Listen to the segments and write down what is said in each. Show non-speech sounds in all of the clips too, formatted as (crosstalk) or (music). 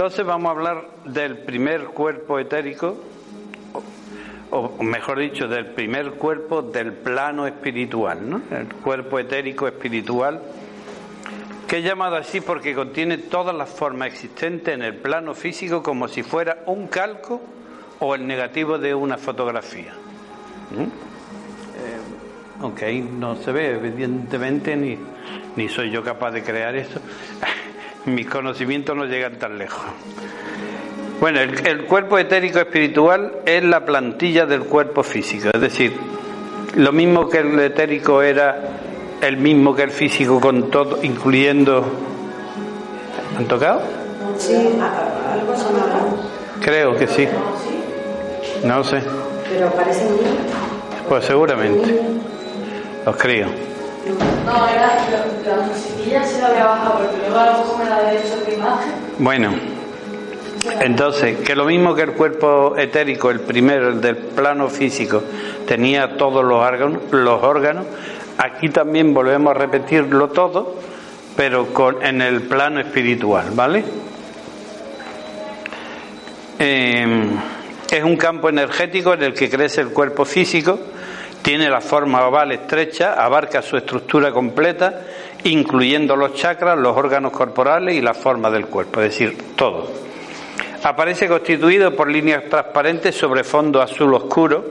Entonces vamos a hablar del primer cuerpo etérico, o mejor dicho, del primer cuerpo del plano espiritual, ¿no? El cuerpo etérico espiritual, que es llamado así porque contiene todas las formas existentes en el plano físico como si fuera un calco o el negativo de una fotografía. ¿Mm? Eh, aunque no se ve, evidentemente, ni, ni soy yo capaz de crear eso. (laughs) Mis conocimientos no llegan tan lejos. Bueno, el, cuerpo etérico espiritual es la plantilla del cuerpo físico, es decir, lo mismo que el etérico era el mismo que el físico con todo, incluyendo... ¿Han tocado? Sí, algo sonaba. Creo que sí. No sé. Pero parece muy Pues seguramente. Los No, era la, musiquilla se había bajado, luego a lo mejor me la había hecho imagen. Bueno. Entonces, que lo mismo que el cuerpo etérico, el primero, el del plano físico, tenía todos los órganos, aquí también volvemos a repetirlo todo, pero con, en el plano espiritual, ¿vale? Eh, es un campo energético en el que crece el cuerpo físico, tiene la forma oval estrecha, abarca su estructura completa, incluyendo los chakras, los órganos corporales y la forma del cuerpo, es decir, todo. Aparece constituido por líneas transparentes sobre fondo azul oscuro.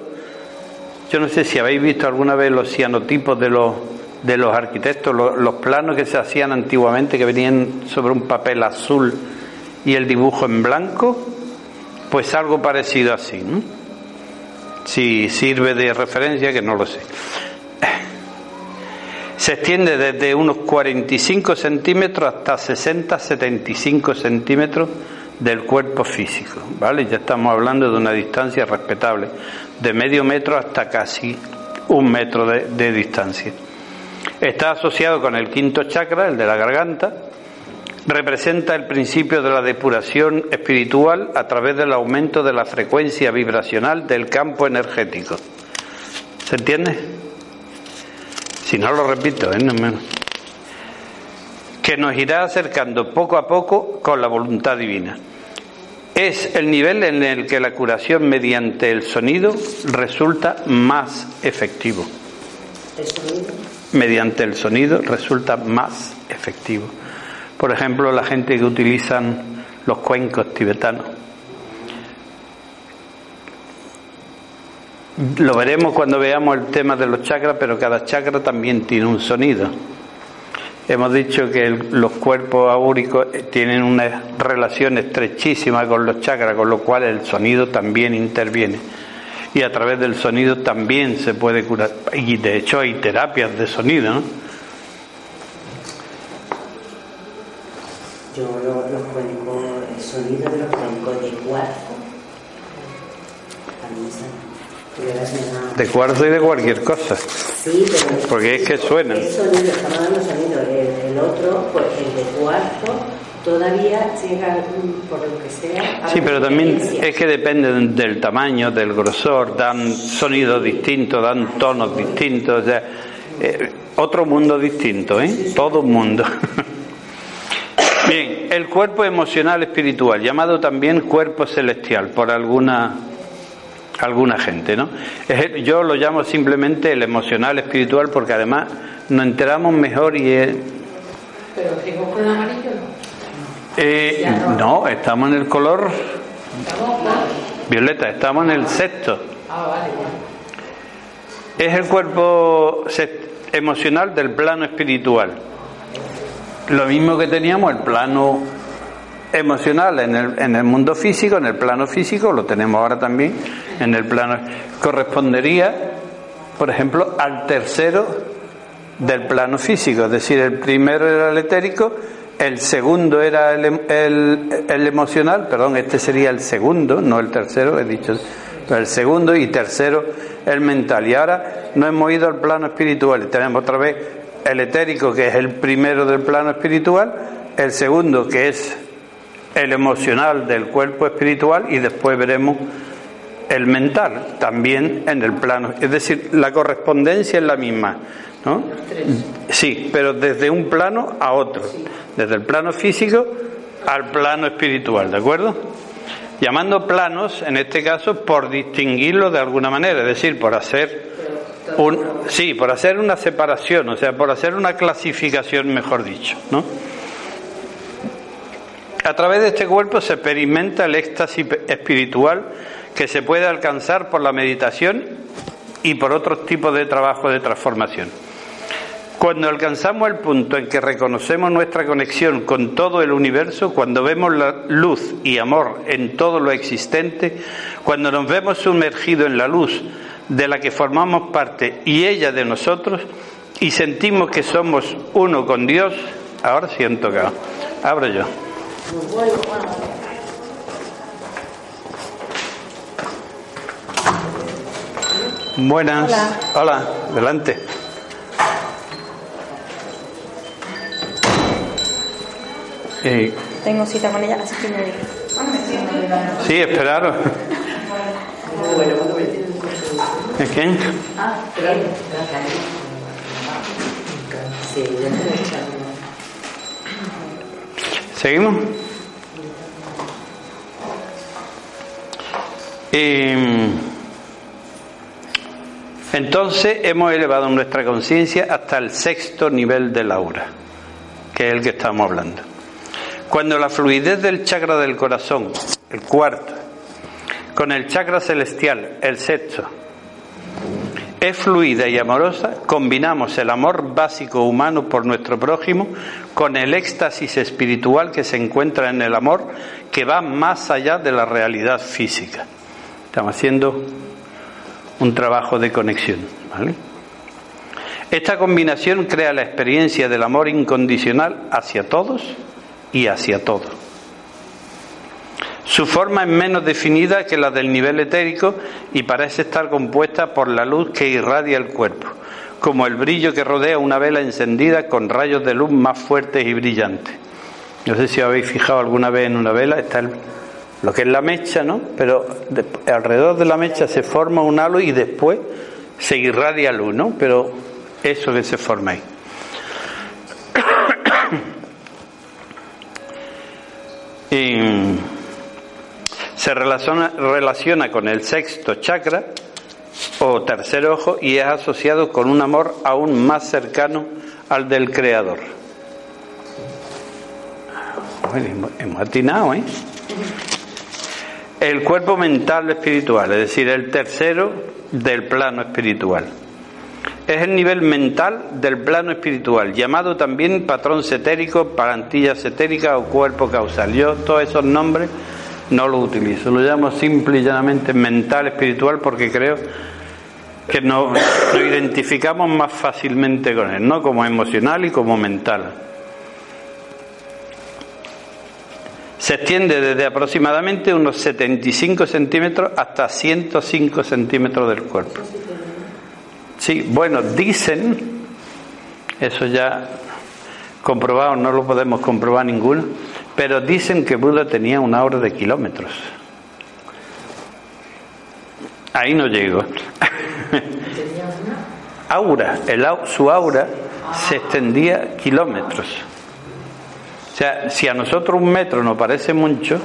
Yo no sé si habéis visto alguna vez los cianotipos de los, de los arquitectos, los, planos que se hacían antiguamente, que venían sobre un papel azul y el dibujo en blanco pues algo parecido así. Si sirve de referencia, que no lo sé. Se extiende desde unos 45 centímetros hasta 60-75 centímetros del cuerpo físico, ¿vale? Ya estamos hablando de una distancia respetable, de medio metro hasta casi un metro de, de distancia. Está asociado con el quinto chakra, el de la garganta, representa el principio de la depuración espiritual a través del aumento de la frecuencia vibracional del campo energético. ¿Se entiende? Si no lo repito, ¿eh? que nos irá acercando poco a poco con la voluntad divina. Es el nivel en el que la curación mediante el sonido resulta más efectivo. Mediante el sonido resulta más efectivo. Por ejemplo, la gente que utilizan los cuencos tibetanos. Lo veremos cuando veamos el tema de los chakras, pero cada chakra también tiene un sonido. Hemos dicho que los cuerpos aúricos tienen una relación estrechísima con los chakras, con lo cual el sonido también interviene. Y a través del sonido también se puede curar. Y de hecho hay terapias de sonido, ¿no? Yo los, los cuencos, el sonido de los cuencos de cuarzo, de cuarzo y de cualquier cosa. Sí, pero porque es que suena. El sonido, estamos dando sonido. El, el, otro, pues el de cuarzo, todavía llega, por lo que sea. sí, pero también es que depende del tamaño, del grosor, dan sonidos distintos, dan tonos distintos. O sea, eh, otro mundo distinto, ¿eh? Todo un mundo. (laughs) Bien, el cuerpo emocional espiritual, llamado también cuerpo celestial por alguna alguna gente, ¿no? Yo lo llamo simplemente el emocional espiritual porque además nos enteramos mejor y es... ¿Pero seguimos con el amarillo eh, no, estamos en el color violeta, estamos en el sexto. Ah, vale, Es el cuerpo emocional del plano espiritual. Lo mismo que teníamos el plano emocional en el, en el mundo físico, en el plano físico, lo tenemos ahora también en el plano. Correspondería, por ejemplo, al tercero del plano físico, es decir, el primero era el etérico, el segundo era el, el, el emocional, perdón, este sería el segundo, no el tercero, he dicho, el segundo y tercero el mental. Y ahora no hemos ido al plano espiritual, tenemos otra vez el etérico, que es el primero del plano espiritual, el segundo, que es el emocional del cuerpo espiritual, y después veremos el mental, también en el plano. Es decir, la correspondencia es la misma, ¿no? Sí, pero desde un plano a otro. Desde el plano físico al plano espiritual, ¿de acuerdo? Llamando planos, en este caso, por distinguirlo de alguna manera, es decir, por hacer un, sí, por hacer una separación, o sea, por hacer una clasificación, mejor dicho, ¿no? A través de este cuerpo se experimenta el éxtasis espiritual que se puede alcanzar por la meditación y por otros tipos de trabajo de transformación. Cuando alcanzamos el punto en que reconocemos nuestra conexión con todo el universo, cuando vemos la luz y amor en todo lo existente, cuando nos vemos sumergidos en la luz de la que formamos parte y ella de nosotros, y sentimos que somos uno con Dios, ahora siento que abro yo. Buenas. Hola. adelante. Tengo cita con ella a las siete y media. Sí, esperaros. (laughs) ¿Es quién? Ah, ¿Seguimos? entonces hemos elevado nuestra conciencia hasta el sexto nivel de la aura, que es el que estamos hablando. Cuando la fluidez del chakra del corazón, el cuarto, con el chakra celestial, el sexto, es fluida y amorosa, combinamos el amor básico humano por nuestro prójimo con el éxtasis espiritual que se encuentra en el amor que va más allá de la realidad física. Estamos haciendo un trabajo de conexión. Esta combinación crea la experiencia del amor incondicional hacia todos y hacia todo. Su forma es menos definida que la del nivel etérico y parece estar compuesta por la luz que irradia el cuerpo, como el brillo que rodea una vela encendida con rayos de luz más fuertes y brillantes. No sé si habéis fijado alguna vez en una vela, está lo que es la mecha, ¿no? Pero alrededor de la mecha se forma un halo y después se irradia luz, ¿no? Pero eso que se forma ahí. (coughs) se relaciona, relaciona con el sexto chakra o tercer ojo y es asociado con un amor aún más cercano al del Creador. hemos atinado, ¿eh? El cuerpo mental espiritual, es decir, el tercero del plano espiritual es el nivel mental del plano espiritual, llamado también patrón setérico, parantilla setérica o cuerpo causal. Yo todos esos nombres no los utilizo, lo llamo simple y llanamente mental espiritual porque creo que nos (coughs) lo identificamos más fácilmente con él, ¿no? Como emocional y como mental. Se extiende desde aproximadamente unos 75 centímetros hasta 105 centímetros del cuerpo. Sí, bueno, dicen, eso ya comprobado, no lo podemos comprobar ninguno, pero dicen que Buda tenía una hora de kilómetros. Ahí no llego. aura, el, su aura se extendía kilómetros. O sea, si a nosotros un metro nos parece mucho,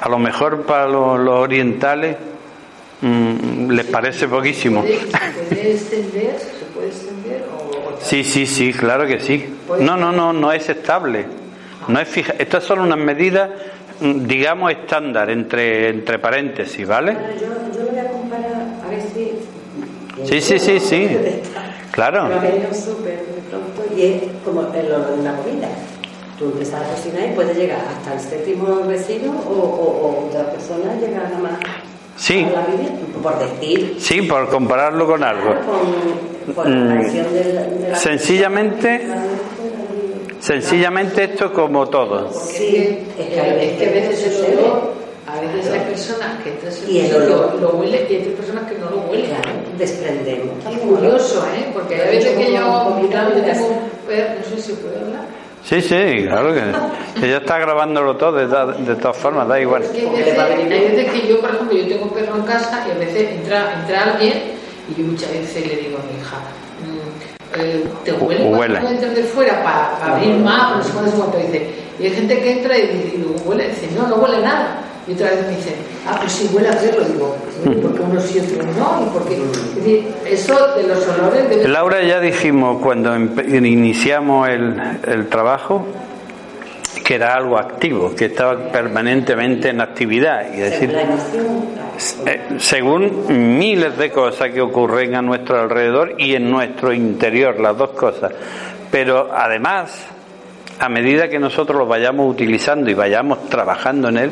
a lo mejor para los orientales Mm, les parece poquísimo. ¿Se puede extender? ¿Se puede extender? Sí, sí, sí, claro que sí. No, no, no, no es estable. No es fija. Estas son unas medidas, digamos, estándar, entre, entre paréntesis, ¿vale? Yo, yo lo voy a comparar, a ver si. Sí, sí, sí, sí. (laughs) Claro. Pero súper pronto y es como en lo de una comida. Tú empiezas a cocinar y puedes llegar hasta el séptimo vecino o, o, o otra persona llega nada más Sí. Por decir. Sí, por compararlo con algo. Mm. sencillamente, sencillamente esto como todo. Sí, es que, a veces a veces hay personas que entonces y el olor lo, huele y hay personas que no lo huelen. desprendemos. Es curioso, ¿eh? Porque hay veces que yo, tengo un perro, no sé si puedo hablar Sí, sí, claro que ella está grabándolo todo de, de, todas formas, da igual. hay veces que yo, por ejemplo, yo tengo un perro en casa y a veces entra, entra alguien y yo muchas veces le digo a mi hija, eh, te huele, huele. cuando entras de fuera para, abrir más, no sé cuánto dice. Y hay gente que entra y dice, huele, dice, no, no huele nada. Y otra vez me dicen, ah, pues sí, huele a perro. Digo, porque uno sí, otro no. ¿Y porque, es decir, eso de los olores... Debe... Laura, ya dijimos cuando iniciamos el, el trabajo que era algo activo, que estaba permanentemente en actividad. Y decir, según miles de cosas que ocurren a nuestro alrededor y en nuestro interior, las dos cosas. Pero además, a medida que nosotros lo vayamos utilizando y vayamos trabajando en él,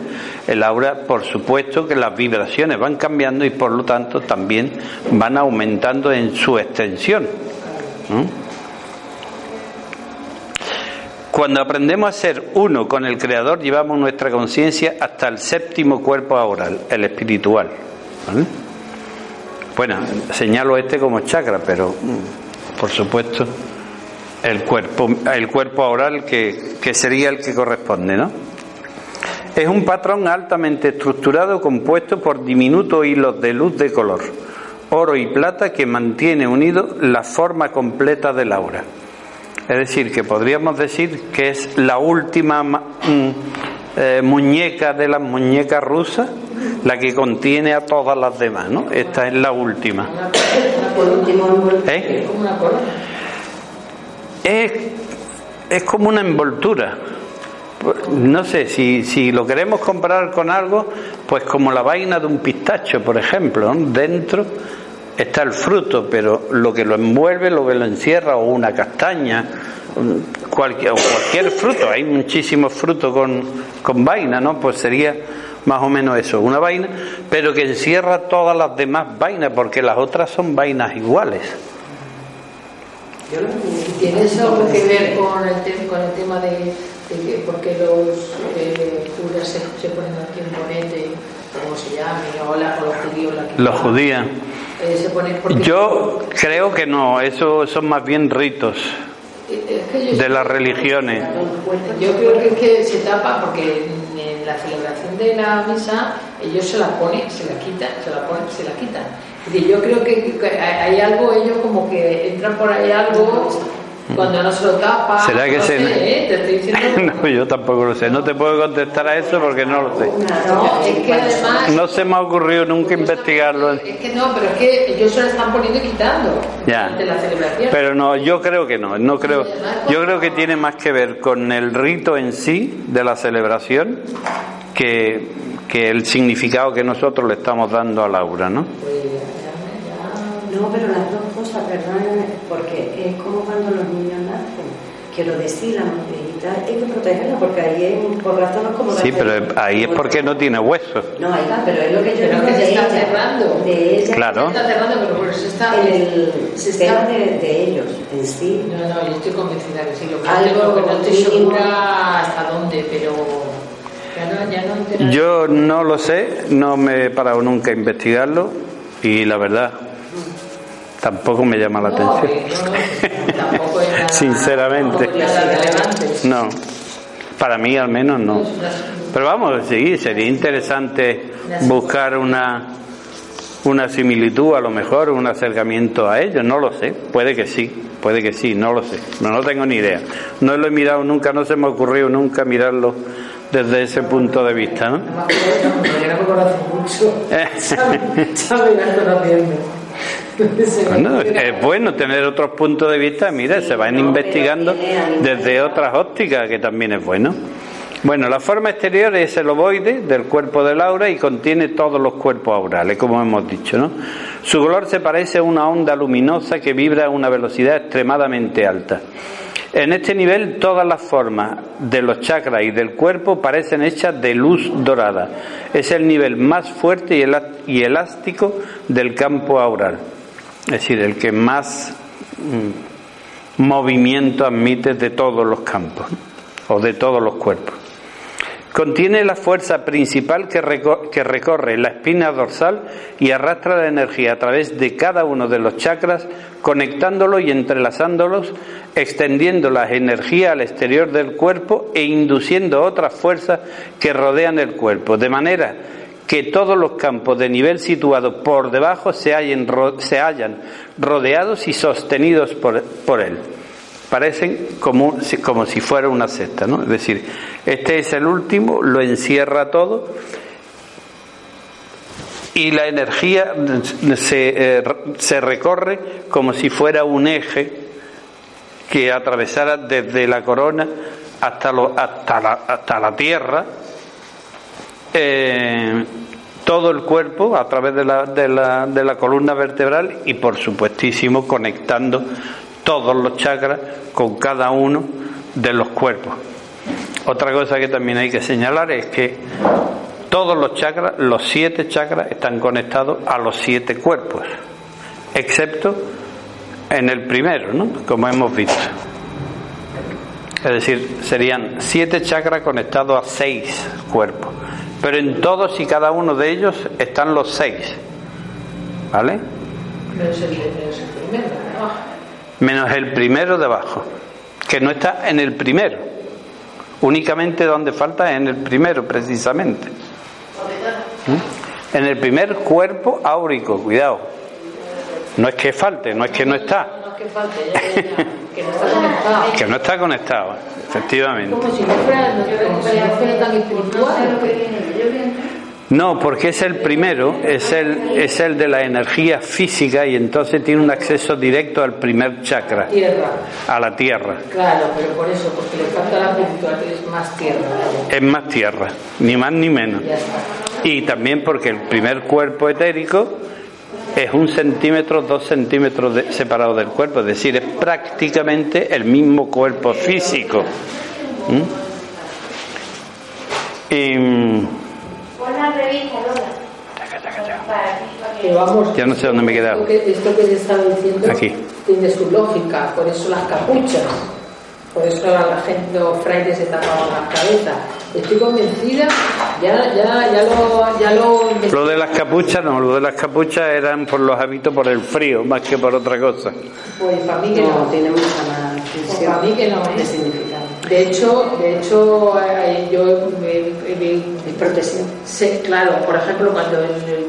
el aura, por supuesto que las vibraciones van cambiando y por lo tanto también van aumentando en su extensión. Cuando aprendemos a ser uno con el Creador, llevamos nuestra conciencia hasta el séptimo cuerpo aural, el espiritual. Bueno, señalo este como chakra, pero mm, por supuesto el cuerpo, el cuerpo aural que, que sería el que corresponde, ¿no? Es un patrón altamente estructurado compuesto por diminutos hilos de luz de color, oro y plata que mantiene unido la forma completa del aura. Es decir, que podríamos decir que es la última mm, eh, muñeca de las muñecas rusas, la que contiene a todas las demás, ¿no? Esta es la última. ¿Eh? Es, es como una envoltura. No sé, si, si lo queremos comparar con algo, pues como la vaina de un pistacho, por ejemplo, dentro está el fruto, pero lo que lo envuelve, lo que lo encierra, o una castaña, cualquier, o cualquier fruto, hay muchísimos frutos con, con vaina, ¿no? Pues sería más o menos eso, una vaina, pero que encierra todas las demás vainas, porque las otras son vainas iguales. ¿Tiene eso que ver con el, con el tema de, de por qué los eh, curas se, se, ponen aquí en bonete, como se llame, o, la, o los judíos? los judíos. Eh, yo creo que no, eso son más bien ritos de las religiones. Yo creo que es que se tapa porque en la celebración de la misa ellos se la ponen, se la quitan, se la ponen, se la quitan. yo creo que hay algo, ellos como que entran por ahí algo cuando no se lo tapa. ¿Será que no se.? Sé, ¿eh? Te estoy diciendo. (laughs) no, yo tampoco lo sé. No te puedo contestar a eso porque no lo sé. No, es que además. No se me ha ocurrido nunca investigarlo. Es que no, pero es que ellos se lo están poniendo y quitando. Ya. De la celebración. Pero no, yo creo que no. no creo, yo creo que tiene más que ver con el rito en sí de la celebración que, que el significado que nosotros le estamos dando a Laura, ¿no? No, pero las dos cosas, perdón, porque es como cuando los niños nacen. Quiero decir, la mujerita hay que protegerla porque ahí es, por razón como Sí, pero ahí es porque no tiene huesos. No, ahí va, pero es lo que yo creo que se está cerrando. De ella. Claro. Se está cerrando, pero por eso está. En el sistema de, de, ellos en sí. No, no, yo estoy convencida que sí. Lo que Algo que no estoy segura hasta dónde, pero. Ya no, ya no yo no lo sé, no me he parado nunca a investigarlo y la verdad tampoco me llama la atención. (laughs) Sinceramente. No. Para mí al menos no. Pero vamos, sí, sería interesante buscar una una similitud, a lo mejor un acercamiento a ellos, no lo sé, puede que sí, puede que sí, no lo sé, no, no tengo ni idea. No lo he mirado nunca, no se me ha ocurrido nunca mirarlo desde ese punto de vista, ¿no? (laughs) Bueno, (laughs) es bueno tener otros puntos de vista, mira, se van investigando desde otras ópticas, que también es bueno. Bueno, la forma exterior es el ovoide del cuerpo del aura y contiene todos los cuerpos aurales, como hemos dicho, ¿no? Su color se parece a una onda luminosa que vibra a una velocidad extremadamente alta. En este nivel todas las formas de los chakras y del cuerpo parecen hechas de luz dorada. Es el nivel más fuerte y elástico del campo aural es decir, el que más mm, movimiento admite de todos los campos o de todos los cuerpos. Contiene la fuerza principal que, recorre la espina dorsal y arrastra la energía a través de cada uno de los chakras, conectándolos y entrelazándolos, extendiendo la energía al exterior del cuerpo e induciendo otras fuerzas que rodean el cuerpo, de manera que todos los campos de nivel situados por debajo se, hallen, se hallan rodeados y sostenidos por, por él. Parecen como, como si fuera una cesta, ¿no? Es decir, este es el último, lo encierra todo y la energía se, eh, se recorre como si fuera un eje que atravesara desde la corona hasta, lo, hasta, la, hasta la tierra eh, todo el cuerpo a través de la, de, la, de la columna vertebral y por supuestísimo conectando todos los chakras con cada uno de los cuerpos. Otra cosa que también hay que señalar es que todos los chakras, los siete chakras, están conectados a los siete cuerpos, excepto en el primero, ¿no? Como hemos visto. Es decir, serían siete chakras conectados a seis cuerpos. Pero en todos y cada uno de ellos están los seis. ¿Vale? Menos el, primero de abajo. Menos el primero de abajo. Que no está en el primero. Únicamente donde falta es en el primero, precisamente. ¿Mm? En el primer cuerpo áurico, cuidado. No es que falte, no es que no está. Que falte, que no está conectado. Que no está conectado, efectivamente. Como si no fuera, tan espiritual. No, porque es el primero, es el, es el de la energía física y entonces tiene un acceso directo al primer chakra. Tierra. A la tierra. Claro, pero por eso, porque le falta la espiritual, es más tierra. Es más tierra, ni más ni menos. Y también porque el primer cuerpo etérico es un centímetro, dos centímetros separado del cuerpo, es decir, es prácticamente el mismo cuerpo físico. ¿Mm? Y, ya no sé dónde me he quedado. Esto que, te estaba diciendo Aquí. tiene su lógica, por eso las capuchas, por eso la gente, los frailes se tapaban la cabeza Estoy convencida, ya, ya, ya lo, ya lo Lo de las capuchas no, lo de las capuchas eran por los hábitos, por el frío, más que por otra cosa. Pues para mí que no, tiene mucha más pues para mí que no de significado. De hecho, de hecho eh, yo mi protección. Sí, claro, por ejemplo, cuando el,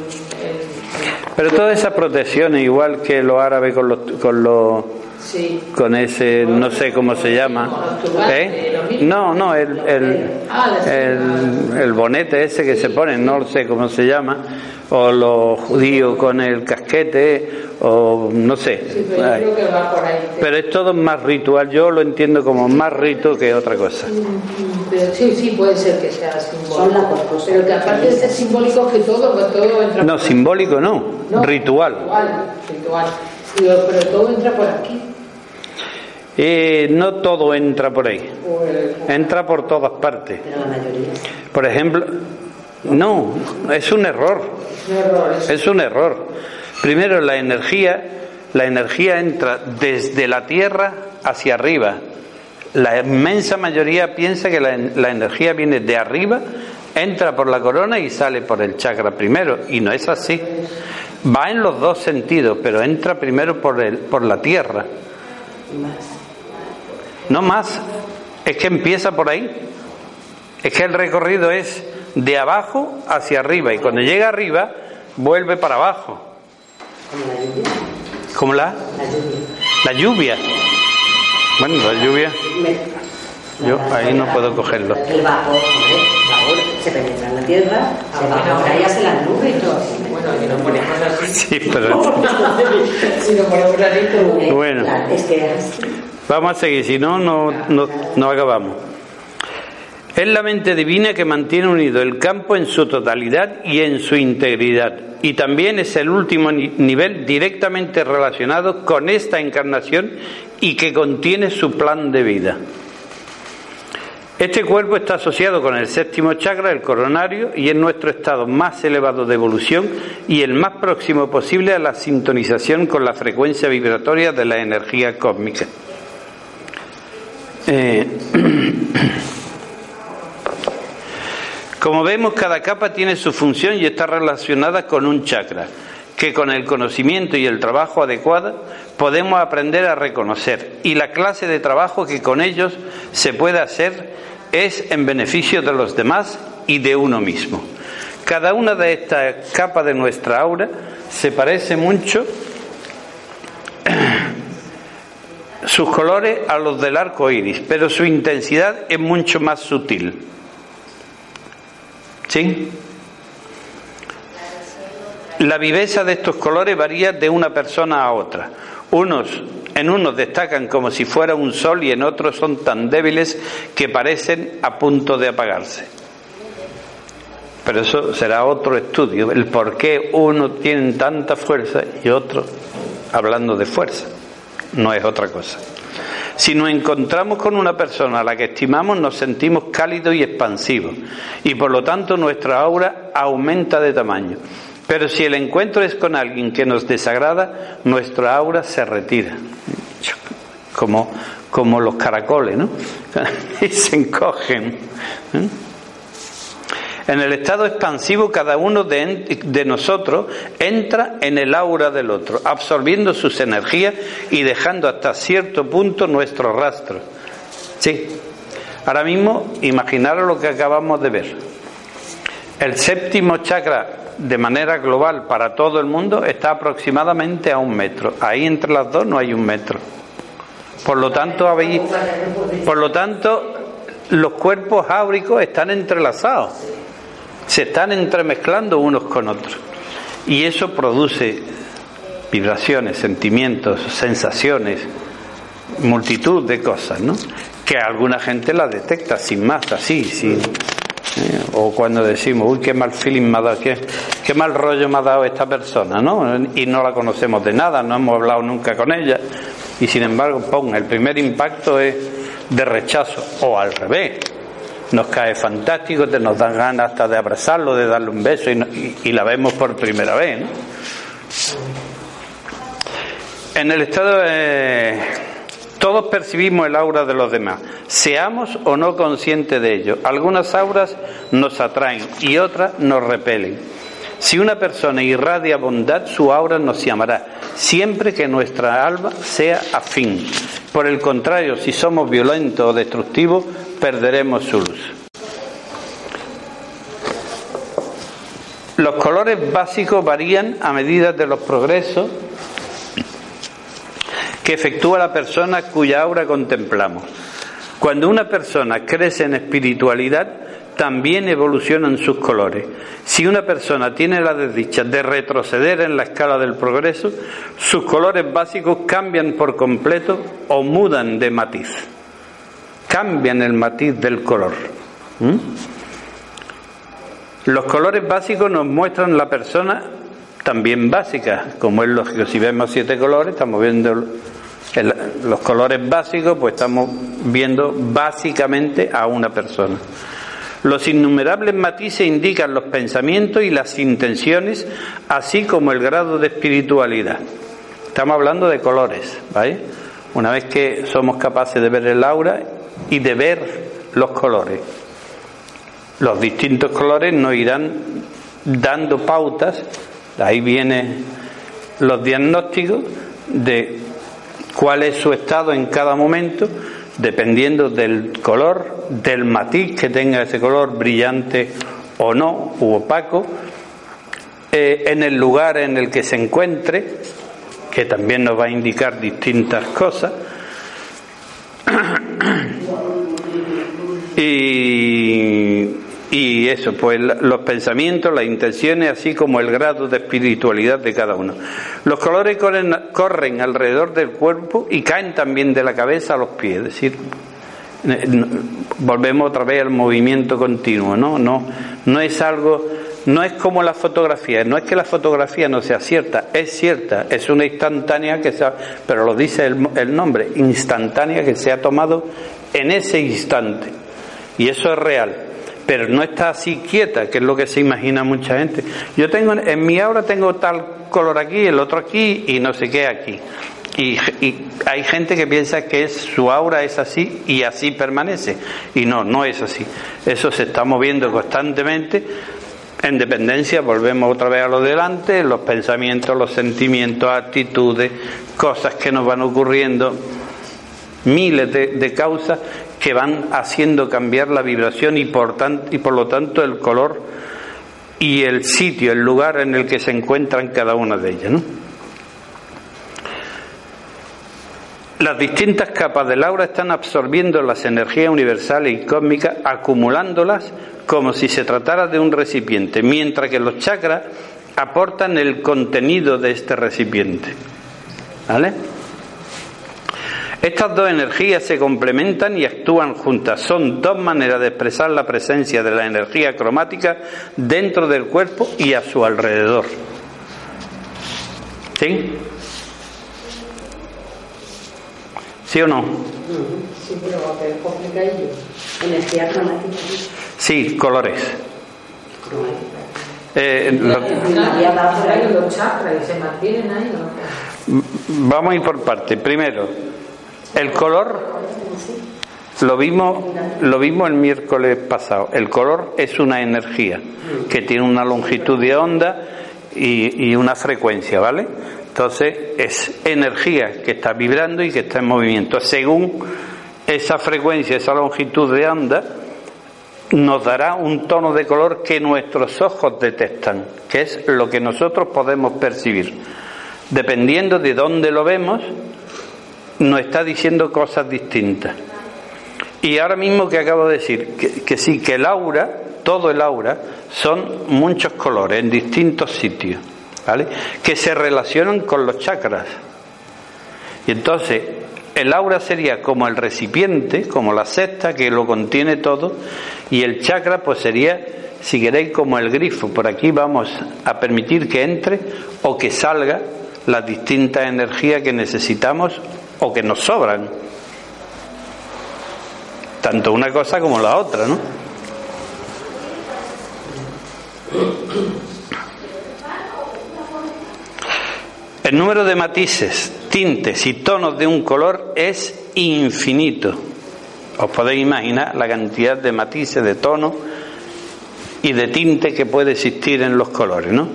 Pero toda esa protección, igual que los árabes con los, con los con ese, no sé cómo se llama. ¿Eh? No, no, el, el, el, el, bonete ese que se pone, no sé cómo se llama, o los judíos con el casquete, o no sé. pero, es todo más ritual, yo lo entiendo como más rito que otra cosa. sí, sí, puede ser que sea simbólico. Pero que aparte de ser simbólico, que todo, todo entra. No, simbólico no, ritual. Ritual, pero todo entra por aquí. Eh, no todo entra por ahí. Entra por todas partes. Por ejemplo, no, es un error. Es un error. Primero, la energía, la energía entra desde la Tierra hacia arriba. La inmensa mayoría piensa que la, la energía viene de arriba, entra por la corona y sale por el chakra primero. Y no es así. Va en los dos sentidos, pero entra primero por, el, por la Tierra. No más, es que empieza por ahí. Es que el recorrido es de abajo hacia arriba y cuando llega arriba vuelve para abajo. ¿Cómo la? La lluvia. Bueno, la lluvia. Yo ahí no puedo cogerlo. El vapor, se penetra en la tierra, se va por ahí hace las nubes y todo. Bueno, que no ponemos así. Sí, pero. (laughs) si no ponemos así, Bueno. Es que Vamos a seguir, si no, no, no, acabamos. Es la mente divina que mantiene unido el campo en su totalidad y en su integridad. Y también es el último nivel directamente relacionado con esta encarnación y que contiene su plan de vida. Este cuerpo está asociado con el séptimo chakra, el coronario, y es nuestro estado más elevado de evolución y el más próximo posible a la sintonización con la frecuencia vibratoria de la energía cósmica. Eh, (clears throat) como vemos, cada capa tiene su función y está relacionada con un chakra, que con el conocimiento y el trabajo adecuado podemos aprender a reconocer. Y la clase de trabajo que con ellos se puede hacer es en beneficio de los demás y de uno mismo. Cada una de estas capas de nuestra aura se parece mucho (clears throat) sus colores a los del arco iris, pero su intensidad es mucho más sutil. ¿Sí? La viveza de estos colores varía de una persona a otra. Unos en unos destacan como si fuera un sol y en otros son tan débiles que parecen a punto de apagarse. Pero eso será otro estudio, el por qué uno tiene tanta fuerza y otro hablando de fuerza. No es otra cosa. Si nos encontramos con una persona a la que estimamos, nos sentimos cálidos y expansivos y por lo tanto nuestra aura aumenta de tamaño. Pero si el encuentro es con alguien que nos desagrada, nuestra aura se retira. Como, como los caracoles, ¿no? (laughs) y se encogen. ¿eh? En el estado expansivo, cada uno de, nosotros entra en el aura del otro, absorbiendo sus energías y dejando hasta cierto punto nuestro rastro. Sí. Ahora mismo, imaginaros lo que acabamos de ver. El séptimo chakra de manera global para todo el mundo está aproximadamente a un metro. Ahí entre las dos no hay un metro. Por lo tanto, habéis, por lo tanto, los cuerpos áuricos están entrelazados, se están entremezclando unos con otros. Y eso produce vibraciones, sentimientos, sensaciones, multitud de cosas, ¿no? Que alguna gente las detecta sin más, así, sin, ¿eh? O cuando decimos, uy, qué mal feeling me ha dado, qué, qué mal rollo me ha dado esta persona, ¿no? Y no la conocemos de nada, no hemos hablado nunca con ella. Y sin embargo, pon, el primer impacto es de rechazo, o al revés. Nos cae fantástico, te nos dan ganas hasta de abrazarlo, de darle un beso y, y, la vemos por primera vez. ¿no? En el estado de todos percibimos el aura de los demás, seamos o no conscientes de ello. Algunas auras nos atraen y otras nos repelen. Si una persona irradia bondad, su aura nos llamará, siempre que nuestra alma sea afín. Por el contrario, si somos violentos o destructivos, perderemos su luz. Los colores básicos varían a medida de los progresos que efectúa la persona cuya aura contemplamos. Cuando una persona crece en espiritualidad, también evolucionan sus colores. Si una persona tiene la desdicha de retroceder en la escala del progreso, sus colores básicos cambian por completo o mudan de matiz. Cambian el matiz del color. Los colores básicos nos muestran la persona también básica, como es lógico. Si vemos siete colores, estamos viendo los colores básicos, pues estamos viendo básicamente a una persona. Los innumerables matices indican los pensamientos y las intenciones, así como el grado de espiritualidad. Estamos hablando de colores, ¿vale? Una vez que somos capaces de ver el aura y de ver los colores, los distintos colores nos irán dando pautas, ahí vienen los diagnósticos de cuál es su estado en cada momento, dependiendo del color, del matiz que tenga ese color, brillante o no, u opaco, eh, en el lugar en el que se encuentre, que también nos va a indicar distintas cosas, y eso, pues los pensamientos, las intenciones, así como el grado de espiritualidad de cada uno. Los colores corren, alrededor del cuerpo y caen también de la cabeza a los pies, es decir, volvemos otra vez al movimiento continuo, ¿no? No, no es algo, no es como la fotografía, no es que la fotografía no sea cierta, es cierta, es una instantánea que se pero lo dice el, el nombre, instantánea que se ha tomado en ese instante. Y eso es real pero no está así quieta, que es lo que se imagina mucha gente. Yo tengo, en mi aura tengo tal color aquí, el otro aquí y no sé qué aquí. Y, hay gente que piensa que su aura es así y así permanece. Y no, no es así. Eso se está moviendo constantemente. En dependencia, volvemos otra vez a lo delante, los pensamientos, los sentimientos, actitudes, cosas que nos van ocurriendo, miles de causas que van haciendo cambiar la vibración y por, y por lo tanto el color y el sitio, el lugar en el que se encuentran cada una de ellas. Las distintas capas del aura están absorbiendo las energías universales y cósmicas, acumulándolas como si se tratara de un recipiente, mientras que los chakras aportan el contenido de este recipiente. ¿Vale? Estas dos energías se complementan y actúan juntas. Son dos maneras de expresar la presencia de la energía cromática dentro del cuerpo y a su alrededor. ¿Sí? ¿Sí o no? Sí, pero Energía cromática. Sí, colores. Eh, lo... Vamos a ir por parte. Primero, el color lo vimos, lo vimos el miércoles pasado. El color es una energía que tiene una longitud de onda y, y, una frecuencia, ¿vale? Entonces es energía que está vibrando y que está en movimiento. Según esa frecuencia, esa longitud de onda, nos dará un tono de color que nuestros ojos detectan, que es lo que nosotros podemos percibir. Dependiendo de dónde lo vemos, nos está diciendo cosas distintas. Y ahora mismo que acabo de decir, que, sí, que el aura, todo el aura, son muchos colores en distintos sitios, ¿vale? Que se relacionan con los chakras. Y entonces, el aura sería como el recipiente, como la cesta que lo contiene todo, y el chakra pues sería, si queréis, como el grifo. Por aquí vamos a permitir que entre o que salga las distintas energías que necesitamos o que nos sobran. Tanto una cosa como la otra, ¿no? El número de matices, tintes y tonos de un color es infinito. Os podéis imaginar la cantidad de matices, de tonos y de tinte que puede existir en los colores, ¿no?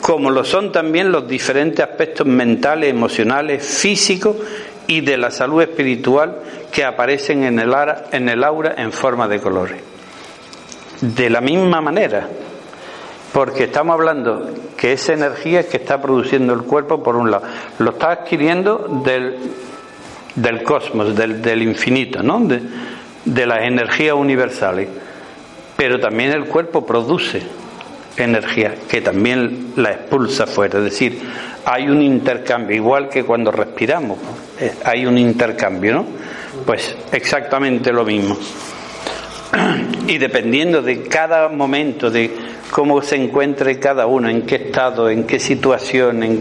Como lo son también los diferentes aspectos mentales, emocionales, físicos y de la salud espiritual que aparecen en el, aura, en forma de colores. De la misma manera, porque estamos hablando que esa energía que está produciendo el cuerpo, por un lado, lo está adquiriendo del, cosmos, del, del infinito, ¿no? de, de las energías universales, pero también el cuerpo produce energía que también la expulsa fuera. Es decir, hay un intercambio, igual que cuando respiramos, eh, hay un intercambio, ¿no? Pues exactamente lo mismo. (clears throat) Y dependiendo de cada momento, de cómo se encuentre cada uno, en qué estado, en qué situación, en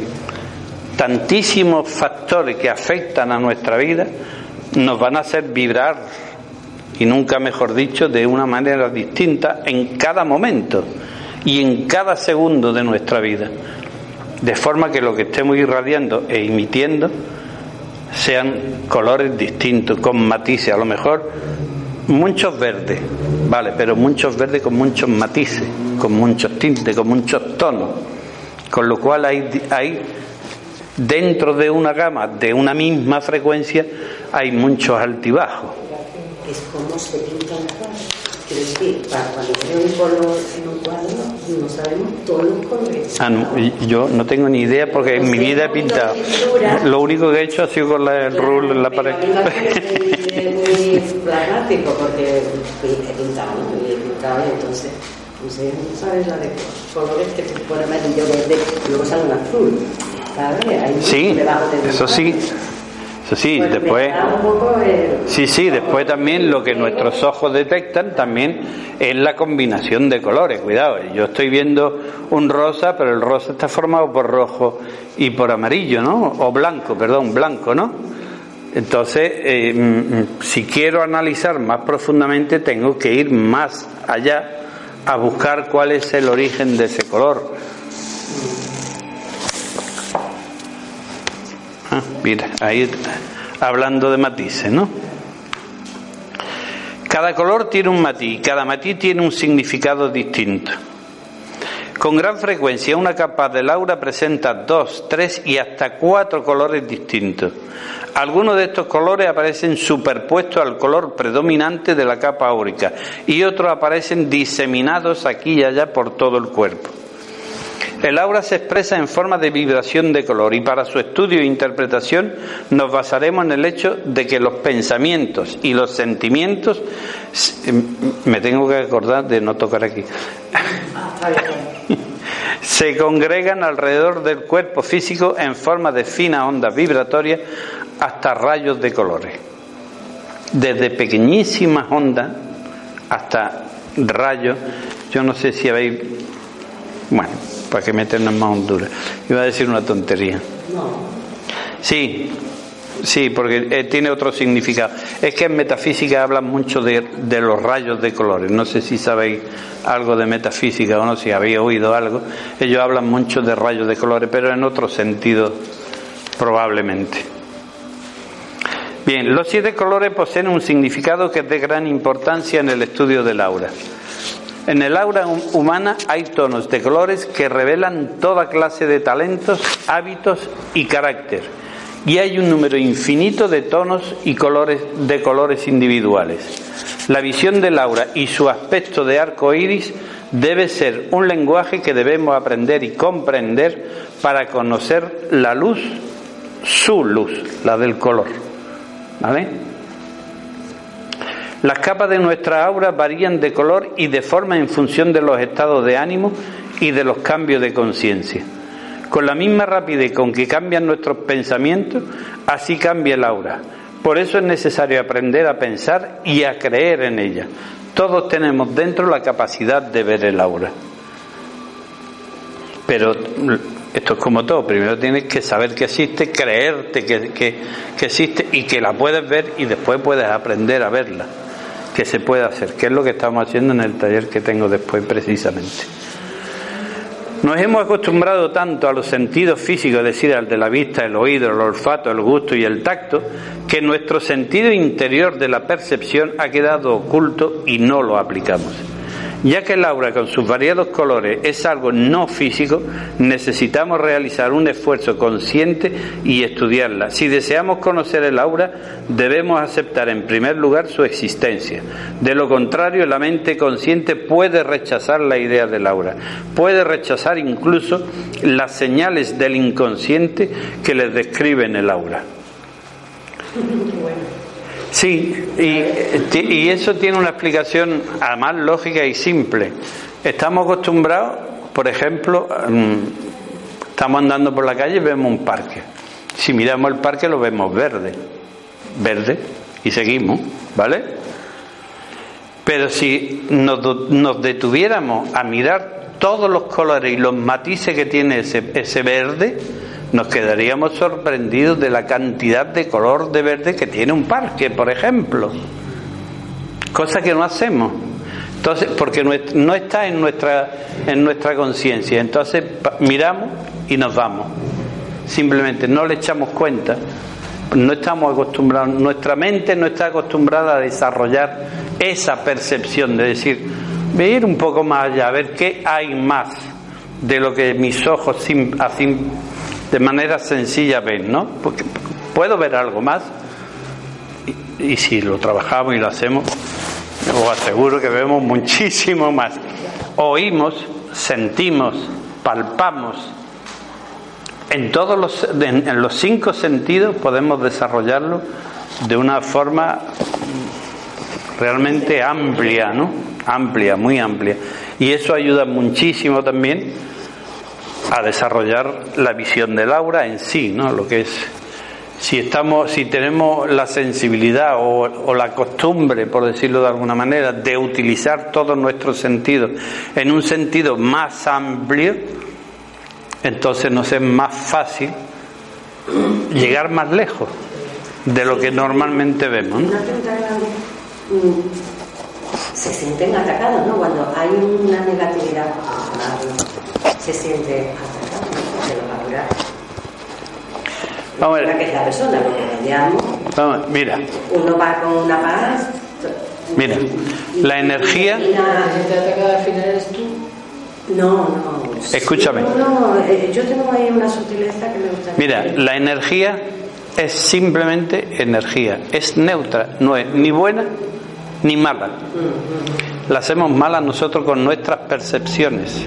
tantísimos factores que afectan a nuestra vida, nos van a hacer vibrar, y nunca mejor dicho, de una manera distinta en cada momento y en cada segundo de nuestra vida. De forma que lo que estemos irradiando e emitiendo sean colores distintos, con matices, a lo mejor muchos verdes, vale, pero muchos verdes con muchos matices, con muchos tintes, con muchos tonos. Con lo cual hay, hay dentro de una gama, de una misma frecuencia, hay muchos altibajos. Es como se Quiero decir, cuando veo un color en un cuadro, no sabemos todos los colores. Ah, no, yo no tengo ni idea porque en mi vida he pintado. Lo único que he hecho ha sido con la, el rule en la pared. Es muy pragmático porque he pintado, ¿no? He pintado y entonces, no sabes la de colores que te pone amarillo, verde, y luego sale un azul. ¿Sabes? sí, eso sí sí, pues después. Sí, sí, después también lo que nuestros ojos detectan también es la combinación de colores. Cuidado, yo estoy viendo un rosa, pero el rosa está formado por rojo y por amarillo, ¿no? O blanco, perdón, blanco, ¿no? Entonces, eh, mm, mm, si quiero analizar más profundamente, tengo que ir más allá a buscar cuál es el origen de ese color. Mira, ahí hablando de matices, ¿no? Cada color tiene un matiz, cada matiz tiene un significado distinto. Con gran frecuencia una capa del aura presenta dos, tres y hasta cuatro colores distintos. Algunos de estos colores aparecen superpuestos al color predominante de la capa áurica y otros aparecen diseminados aquí y allá por todo el cuerpo. El aura se expresa en forma de vibración de color y para su estudio e interpretación nos basaremos en el hecho de que los pensamientos y los sentimientos, me tengo que acordar de no tocar aquí, (laughs) se congregan alrededor del cuerpo físico en forma de finas ondas vibratorias hasta rayos de colores. Desde pequeñísimas ondas hasta rayos. Yo no sé si habéis. Bueno, para que meternos más Honduras. Iba a decir una tontería. Sí, sí, porque eh, tiene otro significado. Es que en metafísica hablan mucho de, de, los rayos de colores. No sé si sabéis algo de metafísica o no, si habéis oído algo. Ellos hablan mucho de rayos de colores, pero en otro sentido, probablemente. Bien, los siete colores poseen un significado que es de gran importancia en el estudio del aura. En el aura humana hay tonos de colores que revelan toda clase de talentos, hábitos y carácter. Y hay un número infinito de tonos y colores de colores individuales. La visión del aura y su aspecto de arco iris debe ser un lenguaje que debemos aprender y comprender para conocer la luz, su luz, la del color. ¿Vale? Las capas de nuestra aura varían de color y de forma en función de los estados de ánimo y de los cambios de conciencia. Con la misma rapidez con que cambian nuestros pensamientos, así cambia el aura. Por eso es necesario aprender a pensar y a creer en ella. Todos tenemos dentro la capacidad de ver el aura. Pero esto es como todo, primero tienes que saber que existe, creerte que, que, existe y que la puedes ver y después puedes aprender a verla, que se puede hacer, que es lo que estamos haciendo en el taller que tengo después precisamente. Nos hemos acostumbrado tanto a los sentidos físicos, es decir, al de la vista, el oído, el olfato, el gusto y el tacto, que nuestro sentido interior de la percepción ha quedado oculto y no lo aplicamos. Ya que el aura con sus variados colores es algo no físico, necesitamos realizar un esfuerzo consciente y estudiarla. Si deseamos conocer el aura, debemos aceptar en primer lugar su existencia. De lo contrario, la mente consciente puede rechazar la idea del aura, puede rechazar incluso las señales del inconsciente que les describen el aura. Sí, y, eso tiene una explicación además lógica y simple. Estamos acostumbrados, por ejemplo, mm, estamos andando por la calle y vemos un parque. Si miramos el parque lo vemos verde, verde, y seguimos, ¿vale? Pero si nos, nos detuviéramos a mirar todos los colores y los matices que tiene ese, ese verde, nos quedaríamos sorprendidos de la cantidad de color de verde que tiene un parque, por ejemplo. Cosa que no hacemos. Entonces, porque no está en nuestra, en nuestra conciencia. Entonces miramos y nos vamos. Simplemente no le echamos cuenta. No estamos acostumbrados, nuestra mente no está acostumbrada a desarrollar esa percepción de decir, voy a ir un poco más allá, a ver qué hay más de lo que mis ojos sin, de manera sencilla ven, ¿no? Porque puedo ver algo más y, si lo trabajamos y lo hacemos, os aseguro que vemos muchísimo más. Oímos, sentimos, palpamos. En todos los, en los cinco sentidos podemos desarrollarlo de una forma realmente amplia, ¿no? Amplia, muy amplia. Y eso ayuda muchísimo también a desarrollar la visión del aura en sí, ¿no? Lo que es si estamos, si tenemos la sensibilidad o, la costumbre, por decirlo de alguna manera, de utilizar todos nuestros sentidos en un sentido más amplio, entonces nos es más fácil llegar más lejos de lo que normalmente vemos. Mm, se sienten atacados, ¿no? Cuando hay una negatividad se siente atacado, se lo va Vamos a ver. que es la persona, lo que llamo. Vamos, mira. Uno va con una paz. Mira, la energía. La gente atacada al final eres tú. No, no. Escúchame. no, no, eh, yo tengo ahí una sutileza que me gustaría. Mira, la energía es simplemente energía, es neutra, no es ni buena ni mala. La hacemos mala nosotros con nuestras percepciones.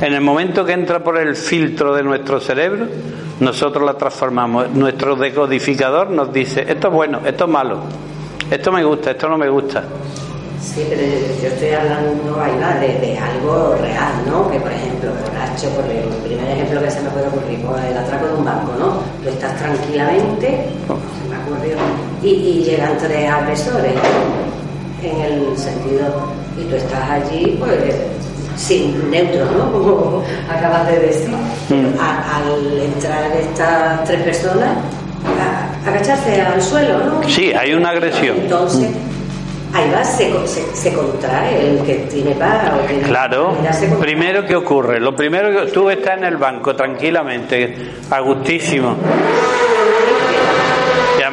En el momento que entra por el filtro de nuestro cerebro, nosotros la transformamos. Nuestro decodificador nos dice, esto es bueno, esto es malo, esto me gusta, esto no me gusta. Sí, pero yo, estoy hablando va, de, algo real, ¿no? Que por ejemplo, borracho, por el primer ejemplo que se me puede ocurrir, por el atraco de un banco, ¿no? Tú estás tranquilamente, se me ha ocurrido, y, y llegan tres agresores, en el sentido, y tú estás allí, pues sin neutro, ¿no? (laughs) Como acabas de decir. Mm. al entrar estas tres personas, a, agacharse al suelo, ¿no? Sí, hay una agresión. Entonces, ahí va, se, se, contrae el que tiene paga. claro. Primero, ¿qué ocurre? Lo primero que tú estás en el banco tranquilamente, a gustísimo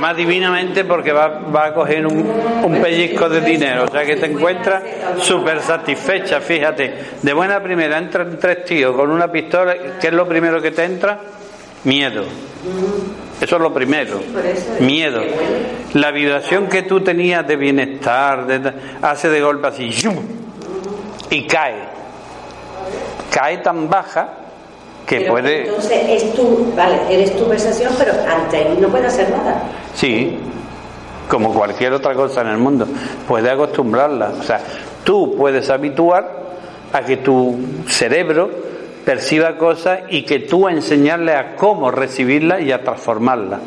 además divinamente porque va, va a coger un, un, pellizco de dinero, o sea que te encuentras súper satisfecha, fíjate, de buena primera entran tres tíos con una pistola, ¿qué es lo primero que te entra? Miedo. Eso es lo primero. Miedo. La vibración que tú tenías de bienestar hace de golpe así y cae. Cae tan baja que puede. Entonces es tu, vale, eres tu percepción, pero ante él no puede hacer nada. Sí, como cualquier otra cosa en el mundo. Puede acostumbrarla. O sea, tú puedes habituar a que tu cerebro perciba cosas y que tú enseñarle a cómo recibirla y a transformarla.